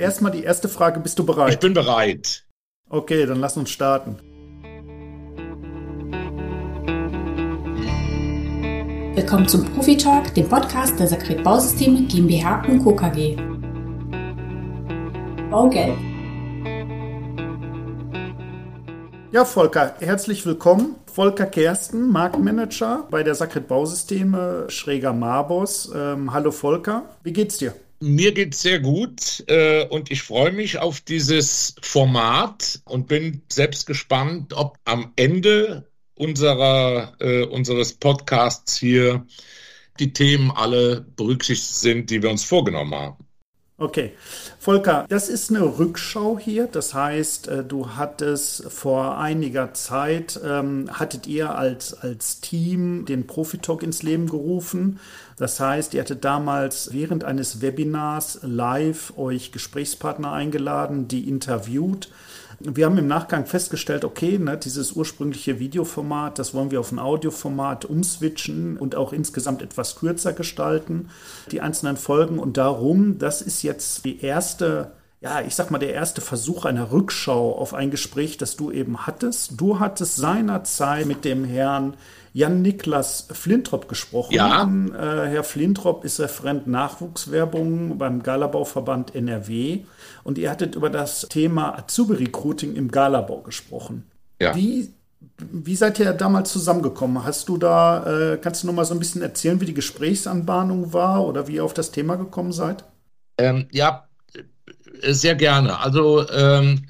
Erstmal die erste Frage, bist du bereit? Ich bin bereit. Okay, dann lass uns starten. Willkommen zum Profi Talk, dem Podcast der Sakret Bausysteme GmbH und Co. KG. Baugelb. Ja, Volker, herzlich willkommen. Volker Kersten, Marktmanager bei der Sakret Bausysteme Schräger Marbos. Ähm, hallo Volker, wie geht's dir? Mir geht's sehr gut äh, und ich freue mich auf dieses Format und bin selbst gespannt, ob am Ende unserer, äh, unseres Podcasts hier die Themen alle berücksichtigt sind, die wir uns vorgenommen haben. Okay. Volker, das ist eine Rückschau hier. Das heißt, äh, du hattest vor einiger Zeit, ähm, hattet ihr als, als Team den Profitalk ins Leben gerufen. Das heißt, ihr hattet damals während eines Webinars live euch Gesprächspartner eingeladen, die interviewt wir haben im Nachgang festgestellt, okay, ne, dieses ursprüngliche Videoformat, das wollen wir auf ein Audioformat umswitchen und auch insgesamt etwas kürzer gestalten, die einzelnen Folgen. Und darum, das ist jetzt die erste ja, ich sag mal, der erste Versuch einer Rückschau auf ein Gespräch, das du eben hattest. Du hattest seinerzeit mit dem Herrn Jan-Niklas Flintrop gesprochen. Ja. Äh, Herr Flintrop ist Referent Nachwuchswerbung beim Galabauverband NRW und ihr hattet über das Thema Azubi-Recruiting im Galabau gesprochen. Ja. Wie, wie seid ihr damals zusammengekommen? Hast du da, äh, kannst du noch mal so ein bisschen erzählen, wie die Gesprächsanbahnung war oder wie ihr auf das Thema gekommen seid? Ähm, ja, sehr gerne. Also ähm,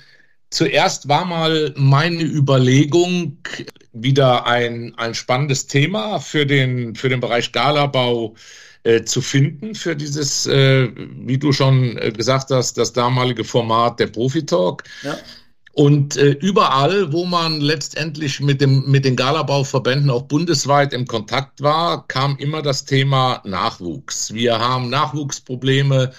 zuerst war mal meine Überlegung, wieder ein, ein spannendes Thema für den, für den Bereich Galabau äh, zu finden, für dieses, äh, wie du schon äh, gesagt hast, das damalige Format der Profi-Talk. Ja. Und äh, überall, wo man letztendlich mit, dem, mit den Galabauverbänden auch bundesweit im Kontakt war, kam immer das Thema Nachwuchs. Wir haben Nachwuchsprobleme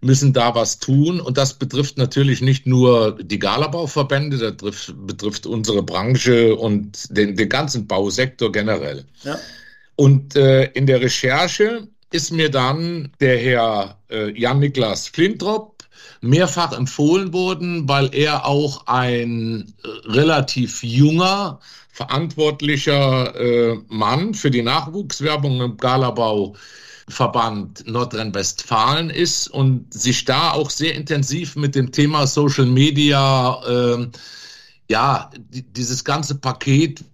müssen da was tun. Und das betrifft natürlich nicht nur die Galabauverbände, das betrifft, betrifft unsere Branche und den, den ganzen Bausektor generell. Ja. Und äh, in der Recherche ist mir dann der Herr äh, Jan-Niklas Flintrop mehrfach empfohlen worden, weil er auch ein äh, relativ junger, verantwortlicher äh, Mann für die Nachwuchswerbung im Galabau Verband Nordrhein-Westfalen ist und sich da auch sehr intensiv mit dem Thema Social Media, äh, ja, dieses ganze Paket,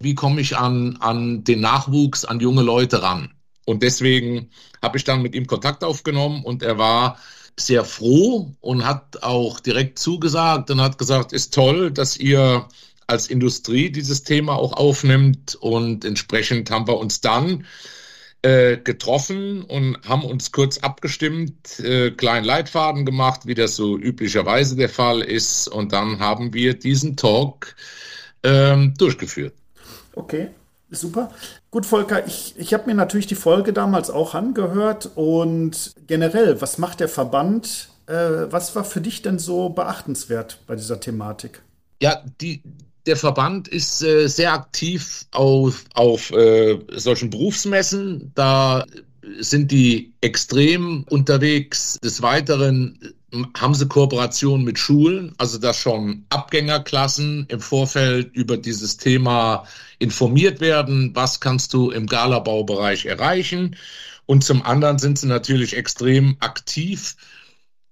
wie komme ich an, an den Nachwuchs, an junge Leute ran. Und deswegen habe ich dann mit ihm Kontakt aufgenommen und er war sehr froh und hat auch direkt zugesagt und hat gesagt, ist toll, dass ihr als Industrie dieses Thema auch aufnimmt und entsprechend haben wir uns dann äh, getroffen und haben uns kurz abgestimmt, äh, kleinen Leitfaden gemacht, wie das so üblicherweise der Fall ist. Und dann haben wir diesen Talk ähm, durchgeführt. Okay, super. Gut, Volker, ich, ich habe mir natürlich die Folge damals auch angehört und generell, was macht der Verband? Äh, was war für dich denn so beachtenswert bei dieser Thematik? Ja, die, der Verband ist äh, sehr aktiv auf, auf äh, solchen Berufsmessen. Da sind die extrem unterwegs. Des Weiteren äh, haben sie Kooperationen mit Schulen, also dass schon Abgängerklassen im Vorfeld über dieses Thema informiert werden. Was kannst du im Galabaubereich erreichen? Und zum anderen sind sie natürlich extrem aktiv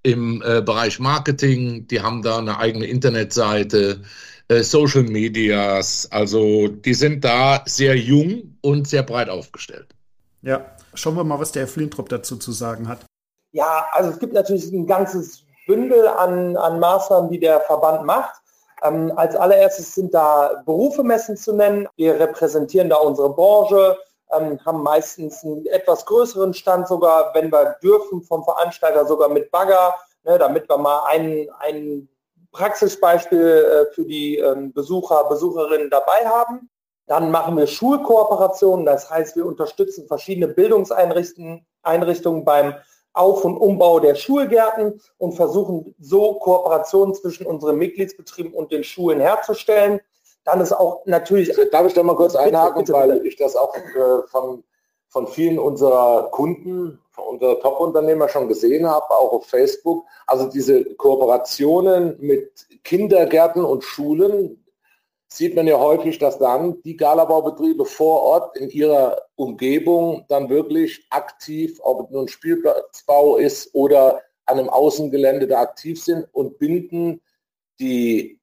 im äh, Bereich Marketing. Die haben da eine eigene Internetseite äh, Social Medias. Also die sind da sehr jung und sehr breit aufgestellt. Ja, schauen wir mal, was der Herr Flintrop dazu zu sagen hat. Ja, also es gibt natürlich ein ganzes Bündel an, an Maßnahmen, die der Verband macht. Ähm, als allererstes sind da Berufemessen zu nennen. Wir repräsentieren da unsere Branche, ähm, haben meistens einen etwas größeren Stand sogar, wenn wir dürfen, vom Veranstalter sogar mit Bagger, ne, damit wir mal einen, einen Praxisbeispiel äh, für die ähm, Besucher, Besucherinnen dabei haben. Dann machen wir Schulkooperationen, das heißt, wir unterstützen verschiedene Bildungseinrichtungen Einrichtungen beim Auf- und Umbau der Schulgärten und versuchen so Kooperationen zwischen unseren Mitgliedsbetrieben und den Schulen herzustellen. Dann ist auch natürlich. Darf ich da mal kurz einhaken, bitte, bitte, weil ich das auch äh, von, von vielen unserer Kunden unserer Top-Unternehmer schon gesehen habe, auch auf Facebook. Also diese Kooperationen mit Kindergärten und Schulen sieht man ja häufig, dass dann die Galabaubetriebe vor Ort in ihrer Umgebung dann wirklich aktiv, ob es nun Spielplatzbau ist oder an einem Außengelände da aktiv sind und binden die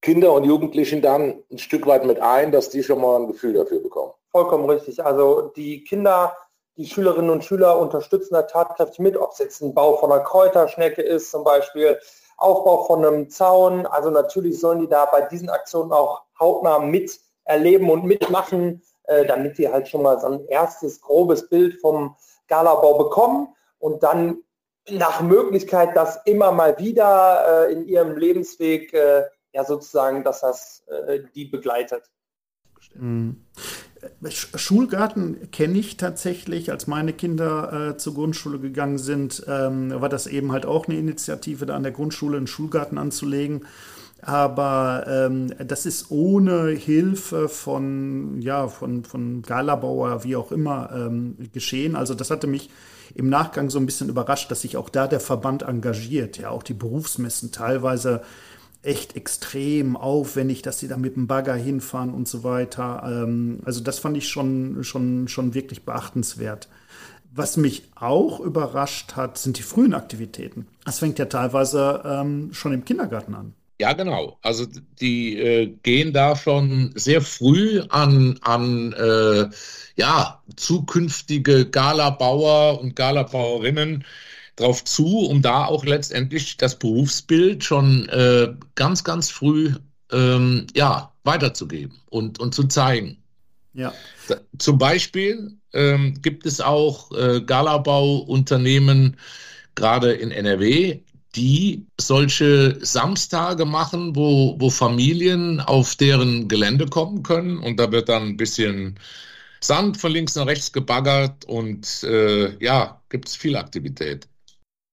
Kinder und Jugendlichen dann ein Stück weit mit ein, dass die schon mal ein Gefühl dafür bekommen. Vollkommen richtig. Also die Kinder, die Schülerinnen und Schüler unterstützen da tatkräftig mit, ob es jetzt ein Bau von einer Kräuterschnecke ist zum Beispiel, Aufbau von einem Zaun. Also natürlich sollen die da bei diesen Aktionen auch hautnah mit erleben und mitmachen, äh, damit die halt schon mal so ein erstes grobes Bild vom Galabau bekommen und dann nach Möglichkeit das immer mal wieder äh, in ihrem Lebensweg äh, ja sozusagen, dass das äh, die begleitet. Mhm. Schulgarten kenne ich tatsächlich. Als meine Kinder äh, zur Grundschule gegangen sind, ähm, war das eben halt auch eine Initiative, da an der Grundschule einen Schulgarten anzulegen. Aber ähm, das ist ohne Hilfe von, ja, von, von Galabauer, wie auch immer, ähm, geschehen. Also das hatte mich im Nachgang so ein bisschen überrascht, dass sich auch da der Verband engagiert. Ja, auch die Berufsmessen teilweise echt extrem aufwendig, dass sie da mit dem Bagger hinfahren und so weiter. Ähm, also das fand ich schon, schon, schon wirklich beachtenswert. Was mich auch überrascht hat, sind die frühen Aktivitäten. Das fängt ja teilweise ähm, schon im Kindergarten an. Ja, genau. Also die äh, gehen da schon sehr früh an, an äh, ja, zukünftige Galabauer und Galabauerinnen drauf zu, um da auch letztendlich das Berufsbild schon äh, ganz, ganz früh ähm, ja, weiterzugeben und, und zu zeigen. Ja. Zum Beispiel ähm, gibt es auch äh, Galabau-Unternehmen, gerade in NRW, die solche Samstage machen, wo, wo Familien auf deren Gelände kommen können und da wird dann ein bisschen Sand von links nach rechts gebaggert und äh, ja, gibt es viel Aktivität.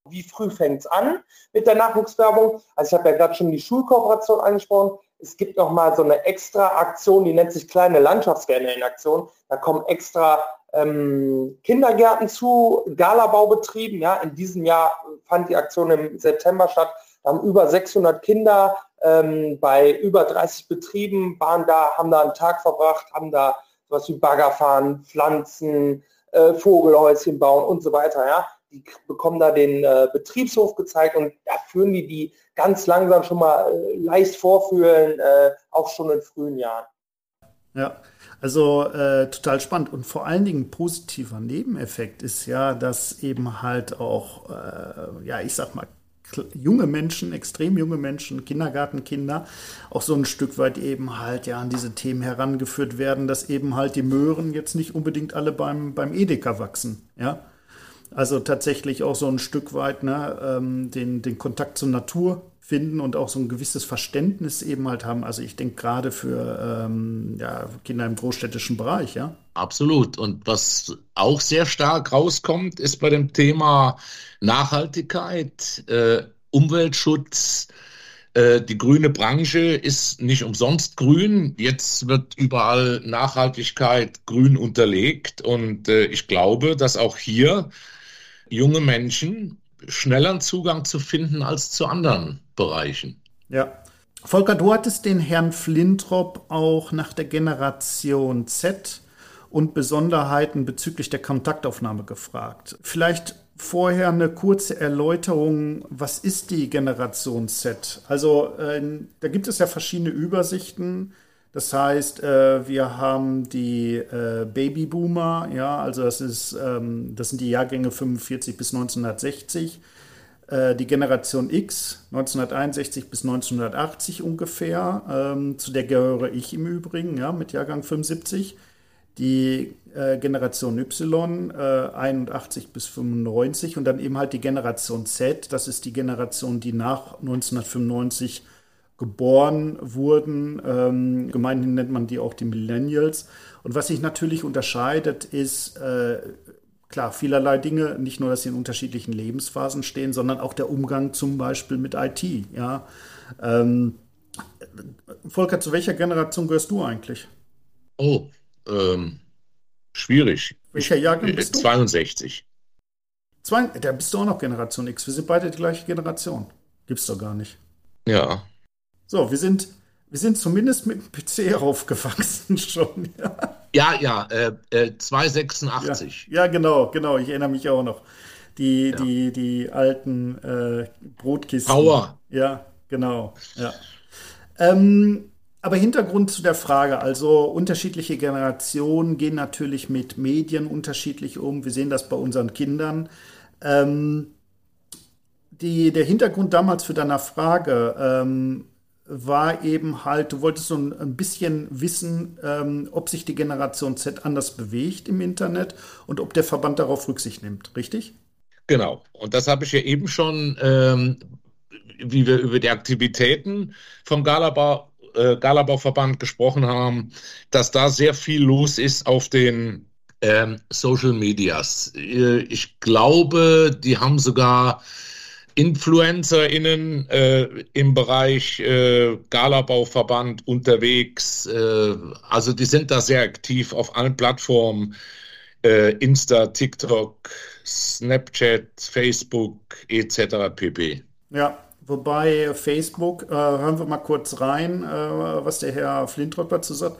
Wie früh fängt es an mit der Nachwuchswerbung? Also ich habe ja gerade schon die Schulkooperation angesprochen. Es gibt noch mal so eine extra Aktion, die nennt sich kleine Landschaftsgärtner in Aktion. Da kommen extra ähm, Kindergärten zu, Galabaubetrieben. Ja, in diesem Jahr fand die Aktion im September statt. Da haben über 600 Kinder ähm, bei über 30 Betrieben waren da, haben da einen Tag verbracht, haben da sowas wie Bagger fahren, Pflanzen, äh, Vogelhäuschen bauen und so weiter. Ja, die bekommen da den äh, Betriebshof gezeigt und da führen die die ganz langsam schon mal äh, leicht vorfühlen, äh, auch schon in frühen Jahren. Ja, also äh, total spannend und vor allen Dingen positiver Nebeneffekt ist ja, dass eben halt auch, äh, ja, ich sag mal, junge Menschen, extrem junge Menschen, Kindergartenkinder, auch so ein Stück weit eben halt ja an diese Themen herangeführt werden, dass eben halt die Möhren jetzt nicht unbedingt alle beim, beim Edeka wachsen, ja. Also tatsächlich auch so ein Stück weit ne, ähm, den, den Kontakt zur Natur finden und auch so ein gewisses Verständnis eben halt haben. Also ich denke gerade für ähm, ja, Kinder im großstädtischen Bereich, ja. Absolut. Und was auch sehr stark rauskommt, ist bei dem Thema Nachhaltigkeit, äh, Umweltschutz. Äh, die grüne Branche ist nicht umsonst grün. Jetzt wird überall Nachhaltigkeit grün unterlegt. Und äh, ich glaube, dass auch hier junge Menschen schnelleren Zugang zu finden als zu anderen Bereichen. Ja. Volker, du hattest den Herrn Flintrop auch nach der Generation Z und Besonderheiten bezüglich der Kontaktaufnahme gefragt. Vielleicht vorher eine kurze Erläuterung, was ist die Generation Z? Also äh, da gibt es ja verschiedene Übersichten. Das heißt, äh, wir haben die äh, Babyboomer, ja, also das ist, ähm, das sind die Jahrgänge 45 bis 1960, äh, die Generation X 1961 bis 1980 ungefähr, ähm, zu der gehöre ich im Übrigen, ja, mit Jahrgang 75. Die Generation Y äh, 81 bis 95 und dann eben halt die Generation Z, das ist die Generation, die nach 1995 geboren wurden. Ähm, gemeinhin nennt man die auch die Millennials. Und was sich natürlich unterscheidet, ist äh, klar vielerlei Dinge. Nicht nur, dass sie in unterschiedlichen Lebensphasen stehen, sondern auch der Umgang zum Beispiel mit IT. Ja. Ähm, Volker, zu welcher Generation gehörst du eigentlich? Oh, ähm, schwierig. Welcher Jahrgang bist du? 62. Zwei, da bist du auch noch Generation X. Wir sind beide die gleiche Generation. Gibt's doch gar nicht. Ja. So, wir sind, wir sind zumindest mit dem PC aufgewachsen schon. Ja, ja, ja äh, äh, 286. Ja, ja, genau, genau. Ich erinnere mich auch noch. Die, ja. die, die alten äh, Brotkisten. Power. Ja, genau. Ja. Ähm, aber Hintergrund zu der Frage, also unterschiedliche Generationen gehen natürlich mit Medien unterschiedlich um. Wir sehen das bei unseren Kindern. Ähm, die, der Hintergrund damals für deine Frage ähm, war eben halt, du wolltest so ein, bisschen wissen, ähm, ob sich die Generation Z anders bewegt im Internet und ob der Verband darauf Rücksicht nimmt, richtig? Genau. Und das habe ich ja eben schon, ähm, wie wir über die Aktivitäten vom Galabau, äh, Galabau-Verband gesprochen haben, dass da sehr viel los ist auf den ähm, Social Medias. Äh, ich glaube, die haben sogar InfluencerInnen äh, im Bereich äh, Galabauverband unterwegs. Äh, also die sind da sehr aktiv auf allen Plattformen. Äh, Insta, TikTok, Snapchat, Facebook etc. pp. Ja, wobei Facebook, äh, hören wir mal kurz rein, äh, was der Herr Flintrock dazu sagt.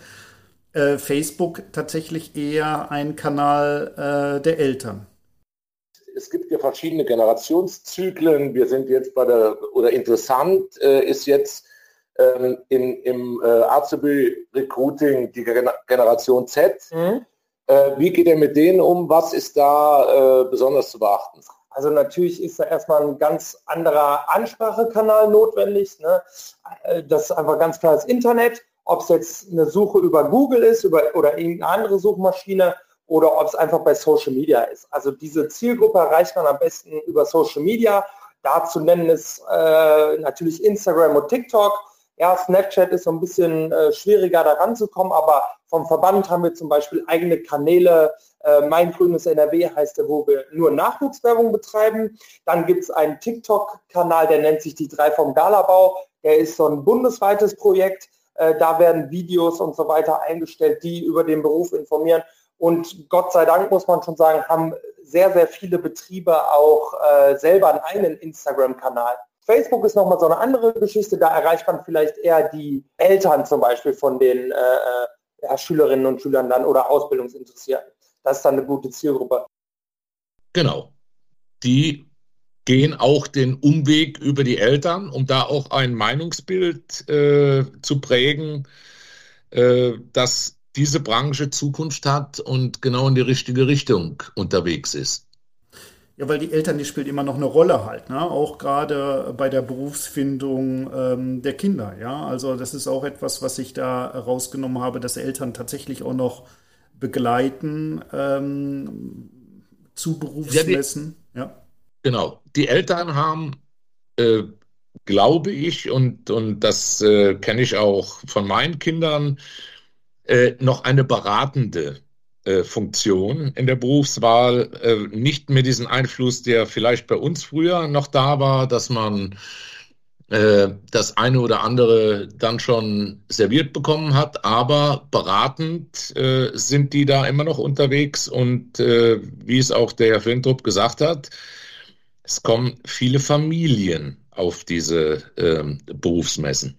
Facebook tatsächlich eher ein Kanal der Eltern es gibt ja verschiedene Generationszyklen. Wir sind jetzt bei der, oder interessant äh, ist jetzt ähm, in, im äh, Azubi Recruiting die Gen Generation Z. Mhm. Äh, wie geht er mit denen um? Was ist da äh, besonders zu beachten? Also natürlich ist da erstmal ein ganz anderer Ansprachekanal notwendig. Ne? Äh, das ist einfach ganz klar das Internet. Ob es jetzt eine Suche über Google ist über, oder irgendeine andere Suchmaschine, oder ob es einfach bei Social Media ist. Also diese Zielgruppe erreicht man am besten über Social Media. Dazu nennen es äh, natürlich Instagram und TikTok. Ja, Snapchat ist so ein bisschen äh, schwieriger da ranzukommen, aber vom Verband haben wir zum Beispiel eigene Kanäle. Äh, mein grünes NRW heißt der, wo wir nur Nachwuchswerbung betreiben. Dann gibt es einen TikTok-Kanal, der nennt sich die drei vom Galabau. Der ist so ein bundesweites Projekt. Äh, da werden Videos und so weiter eingestellt, die über den Beruf informieren. Und Gott sei Dank muss man schon sagen, haben sehr, sehr viele Betriebe auch äh, selber einen Instagram-Kanal. Facebook ist nochmal so eine andere Geschichte, da erreicht man vielleicht eher die Eltern zum Beispiel von den äh, äh, ja, Schülerinnen und Schülern dann oder Ausbildungsinteressierten. Das ist dann eine gute Zielgruppe. Genau. Die gehen auch den Umweg über die Eltern, um da auch ein Meinungsbild äh, zu prägen, äh, das diese Branche Zukunft hat und genau in die richtige Richtung unterwegs ist. Ja, weil die Eltern, die spielt immer noch eine Rolle halt, ne? auch gerade bei der Berufsfindung ähm, der Kinder. Ja, also das ist auch etwas, was ich da rausgenommen habe, dass Eltern tatsächlich auch noch begleiten ähm, zu Berufsmessen. Ja, ja, Genau. Die Eltern haben, äh, glaube ich, und, und das äh, kenne ich auch von meinen Kindern, äh, noch eine beratende äh, Funktion in der Berufswahl, äh, nicht mehr diesen Einfluss, der vielleicht bei uns früher noch da war, dass man äh, das eine oder andere dann schon serviert bekommen hat, aber beratend äh, sind die da immer noch unterwegs und äh, wie es auch der Herr Flintrup gesagt hat, es kommen viele Familien auf diese ähm, Berufsmessen.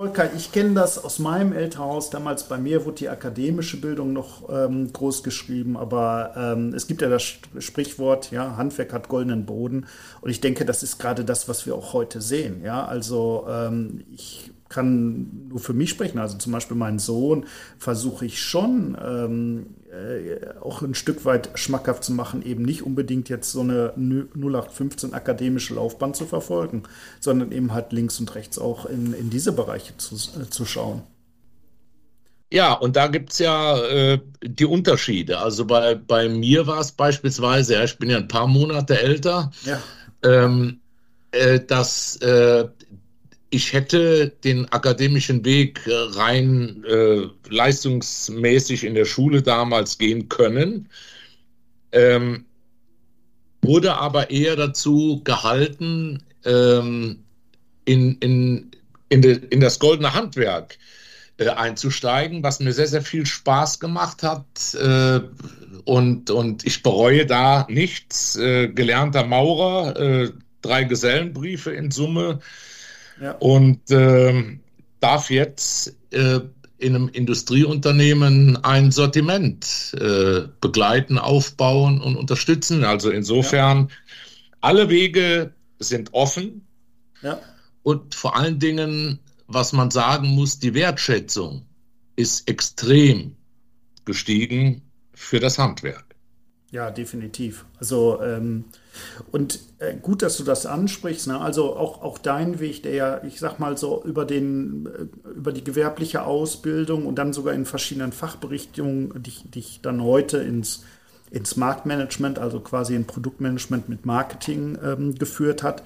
Volker, ich kenne das aus meinem Elternhaus. Damals bei mir wurde die akademische Bildung noch ähm, groß geschrieben, aber ähm, es gibt ja das Sprichwort, ja, Handwerk hat goldenen Boden. Und ich denke, das ist gerade das, was wir auch heute sehen. Ja, also ähm, ich kann nur für mich sprechen. Also zum Beispiel meinen Sohn versuche ich schon ähm, äh, auch ein Stück weit schmackhaft zu machen, eben nicht unbedingt jetzt so eine 0815 akademische Laufbahn zu verfolgen, sondern eben halt links und rechts auch in, in diese Bereiche zu, äh, zu schauen. Ja, und da gibt es ja äh, die Unterschiede. Also bei, bei mir war es beispielsweise, ja, ich bin ja ein paar Monate älter, ja. ähm, äh, dass äh, ich hätte den akademischen Weg äh, rein äh, leistungsmäßig in der Schule damals gehen können, ähm, wurde aber eher dazu gehalten, ähm, in, in, in, de, in, das goldene Handwerk äh, einzusteigen, was mir sehr, sehr viel Spaß gemacht hat. Äh, und, und ich bereue da nichts. Äh, gelernter Maurer, äh, drei Gesellenbriefe in Summe. Ja. Und ähm, darf jetzt äh, in einem Industrieunternehmen ein Sortiment äh, begleiten, aufbauen und unterstützen. Also insofern, ja. alle Wege sind offen. Ja. Und vor allen Dingen, was man sagen muss, die Wertschätzung ist extrem gestiegen für das Handwerk. Ja, definitiv. Also ähm, und äh, gut, dass du das ansprichst. Ne? Also auch, auch dein Weg, der ja, ich sag mal so über den äh, über die gewerbliche Ausbildung und dann sogar in verschiedenen Fachberichtungen dich, dich dann heute ins ins Marktmanagement, also quasi in Produktmanagement mit Marketing ähm, geführt hat,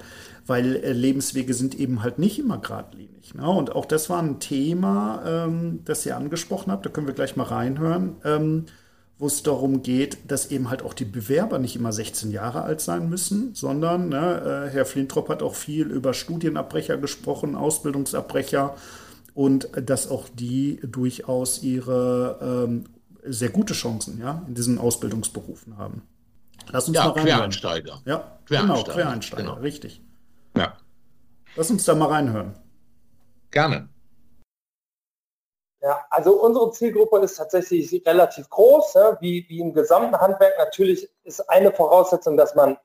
weil äh, Lebenswege sind eben halt nicht immer geradlinig. Ne? Und auch das war ein Thema, ähm, das ihr angesprochen habt, da können wir gleich mal reinhören. Ähm, wo es darum geht, dass eben halt auch die Bewerber nicht immer 16 Jahre alt sein müssen, sondern ne, äh, Herr Flintrop hat auch viel über Studienabbrecher gesprochen, Ausbildungsabbrecher und dass auch die durchaus ihre ähm, sehr gute Chancen ja, in diesen Ausbildungsberufen haben. Lass uns ja, mal reinhören. Quereinsteiger. Ja, Quereinsteiger. genau, Quereinsteiger, genau. richtig. Ja. Lass uns da mal reinhören. Gerne. Ja, also unsere Zielgruppe ist tatsächlich relativ groß, ja, wie, wie im gesamten Handwerk. Natürlich ist eine Voraussetzung, dass man,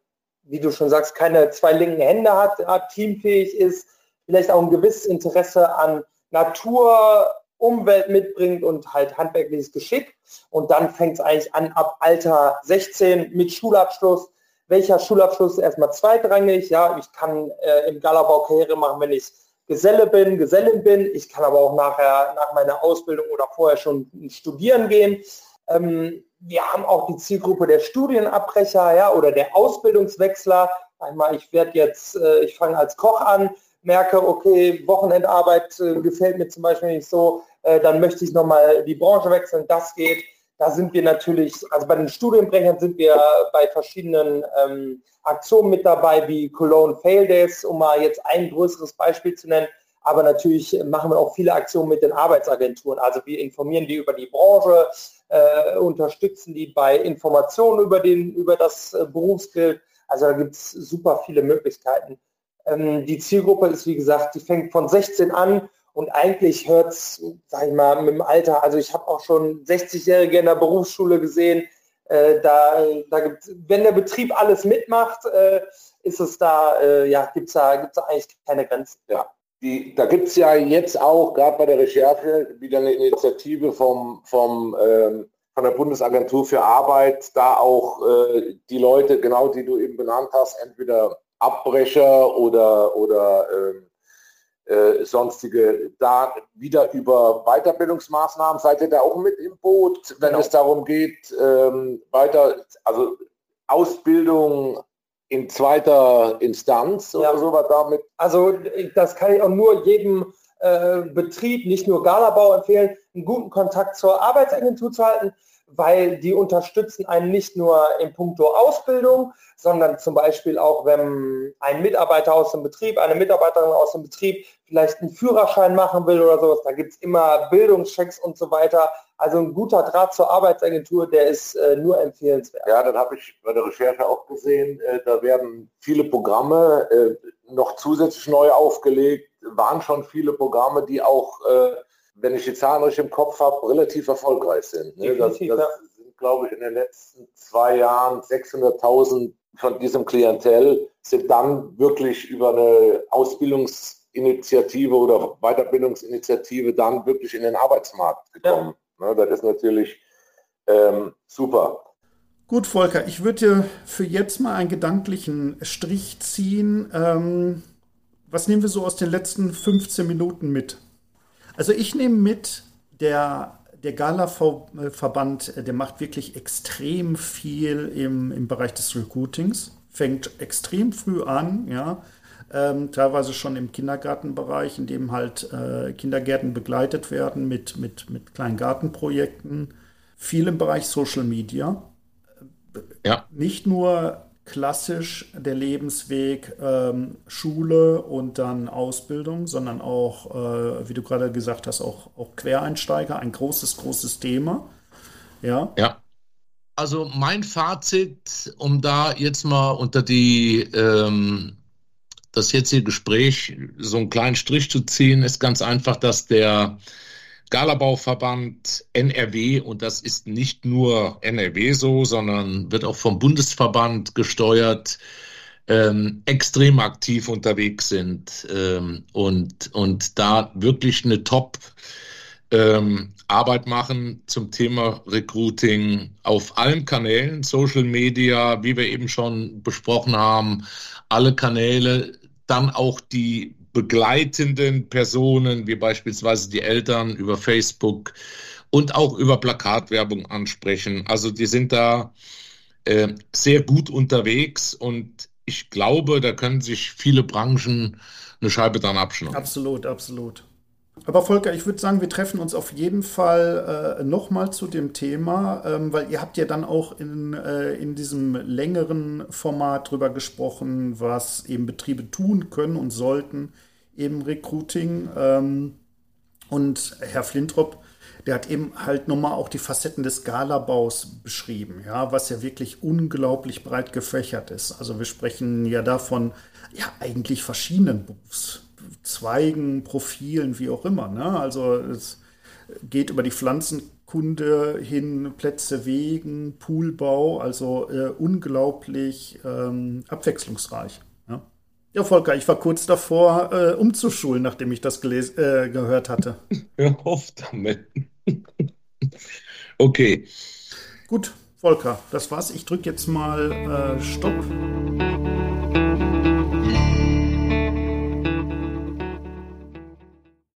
wie du schon sagst, keine zwei linken Hände hat, teamfähig ist, vielleicht auch ein gewisses Interesse an Natur, Umwelt mitbringt und halt handwerkliches Geschick. Und dann fängt es eigentlich an ab Alter 16 mit Schulabschluss. Welcher Schulabschluss ist erstmal zweitrangig? Ja, ich kann äh, im Galabau Karriere machen, wenn ich Geselle bin, Gesellin bin. Ich kann aber auch nachher nach meiner Ausbildung oder vorher schon studieren gehen. Ähm, wir haben auch die Zielgruppe der Studienabbrecher ja, oder der Ausbildungswechsler. Einmal, ich werde jetzt, äh, ich fange als Koch an, merke, okay, Wochenendarbeit äh, gefällt mir zum Beispiel nicht so, äh, dann möchte ich nochmal die Branche wechseln, das geht. Da sind wir natürlich, also bei den Studienbrechern sind wir bei verschiedenen ähm, Aktionen mit dabei, wie Cologne Fail Days, um mal jetzt ein größeres Beispiel zu nennen. Aber natürlich machen wir auch viele Aktionen mit den Arbeitsagenturen. Also wir informieren die über die Branche, äh, unterstützen die bei Informationen über, den, über das äh, Berufsbild. Also da gibt es super viele Möglichkeiten. Ähm, die Zielgruppe ist, wie gesagt, die fängt von 16 an und eigentlich hört es, sag ich mal, mit dem Alter, also ich habe auch schon 60-Jährige in der Berufsschule gesehen, äh, da, da gibt, wenn der Betrieb alles mitmacht, äh, ist es da, äh, ja, gibt es da, gibt's da eigentlich keine Grenzen. Ja. Die, da gibt es ja jetzt auch, gerade bei der Recherche, wieder eine Initiative vom, vom, ähm, von der Bundesagentur für Arbeit, da auch äh, die Leute, genau die du eben benannt hast, entweder Abbrecher oder, oder ähm, äh, sonstige, da wieder über Weiterbildungsmaßnahmen, seid ihr da auch mit im Boot, wenn genau. es darum geht, ähm, weiter, also Ausbildung in zweiter Instanz oder ja. sowas damit? Also das kann ich auch nur jedem äh, Betrieb, nicht nur Galabau empfehlen, einen guten Kontakt zur Arbeitsagentur zu halten weil die unterstützen einen nicht nur in puncto Ausbildung, sondern zum Beispiel auch, wenn ein Mitarbeiter aus dem Betrieb, eine Mitarbeiterin aus dem Betrieb vielleicht einen Führerschein machen will oder sowas, da gibt es immer Bildungschecks und so weiter. Also ein guter Draht zur Arbeitsagentur, der ist äh, nur empfehlenswert. Ja, dann habe ich bei der Recherche auch gesehen, äh, da werden viele Programme äh, noch zusätzlich neu aufgelegt, waren schon viele Programme, die auch äh, wenn ich die Zahlen richtig im Kopf habe, relativ erfolgreich sind. Ne? Das, das sind, glaube ich, in den letzten zwei Jahren 600.000 von diesem Klientel sind dann wirklich über eine Ausbildungsinitiative oder Weiterbildungsinitiative dann wirklich in den Arbeitsmarkt gekommen. Ja. Ne? Das ist natürlich ähm, super. Gut, Volker, ich würde dir für jetzt mal einen gedanklichen Strich ziehen. Ähm, was nehmen wir so aus den letzten 15 Minuten mit? Also ich nehme mit, der, der Gala-Verband, äh, der macht wirklich extrem viel im, im Bereich des Recruitings, fängt extrem früh an, ja. Ähm, teilweise schon im Kindergartenbereich, in dem halt äh, Kindergärten begleitet werden mit, mit, mit kleinen Gartenprojekten. Viel im Bereich Social Media. Ja. Nicht nur klassisch der Lebensweg ähm, Schule und dann Ausbildung, sondern auch, äh, wie du gerade gesagt hast, auch, auch Quereinsteiger, ein großes, großes Thema. Ja. Ja. Also mein Fazit, um da jetzt mal unter die ähm, das jetzige Gespräch so einen kleinen Strich zu ziehen, ist ganz einfach, dass der Galabauverband NRW, und das ist nicht nur NRW so, sondern wird auch vom Bundesverband gesteuert, ähm, extrem aktiv unterwegs sind ähm, und, und da wirklich eine Top ähm, Arbeit machen zum Thema Recruiting auf allen Kanälen, Social Media, wie wir eben schon besprochen haben, alle Kanäle, dann auch die begleitenden Personen, wie beispielsweise die Eltern über Facebook und auch über Plakatwerbung ansprechen. Also die sind da äh, sehr gut unterwegs und ich glaube, da können sich viele Branchen eine Scheibe dran abschneiden. Absolut, absolut. Aber Volker, ich würde sagen, wir treffen uns auf jeden Fall äh, nochmal zu dem Thema, ähm, weil ihr habt ja dann auch in, äh, in diesem längeren Format drüber gesprochen, was eben Betriebe tun können und sollten im Recruiting. Ähm, und Herr Flintrop, der hat eben halt nochmal auch die Facetten des Galabaus beschrieben, ja, was ja wirklich unglaublich breit gefächert ist. Also wir sprechen ja davon, ja, eigentlich verschiedenen Berufs Zweigen, Profilen, wie auch immer. Ne? Also es geht über die Pflanzenkunde hin, Plätze, Wegen, Poolbau, also äh, unglaublich ähm, abwechslungsreich. Ja? ja, Volker, ich war kurz davor, äh, umzuschulen, nachdem ich das äh, gehört hatte. Hör auf damit. okay. Gut, Volker, das war's. Ich drücke jetzt mal äh, Stopp.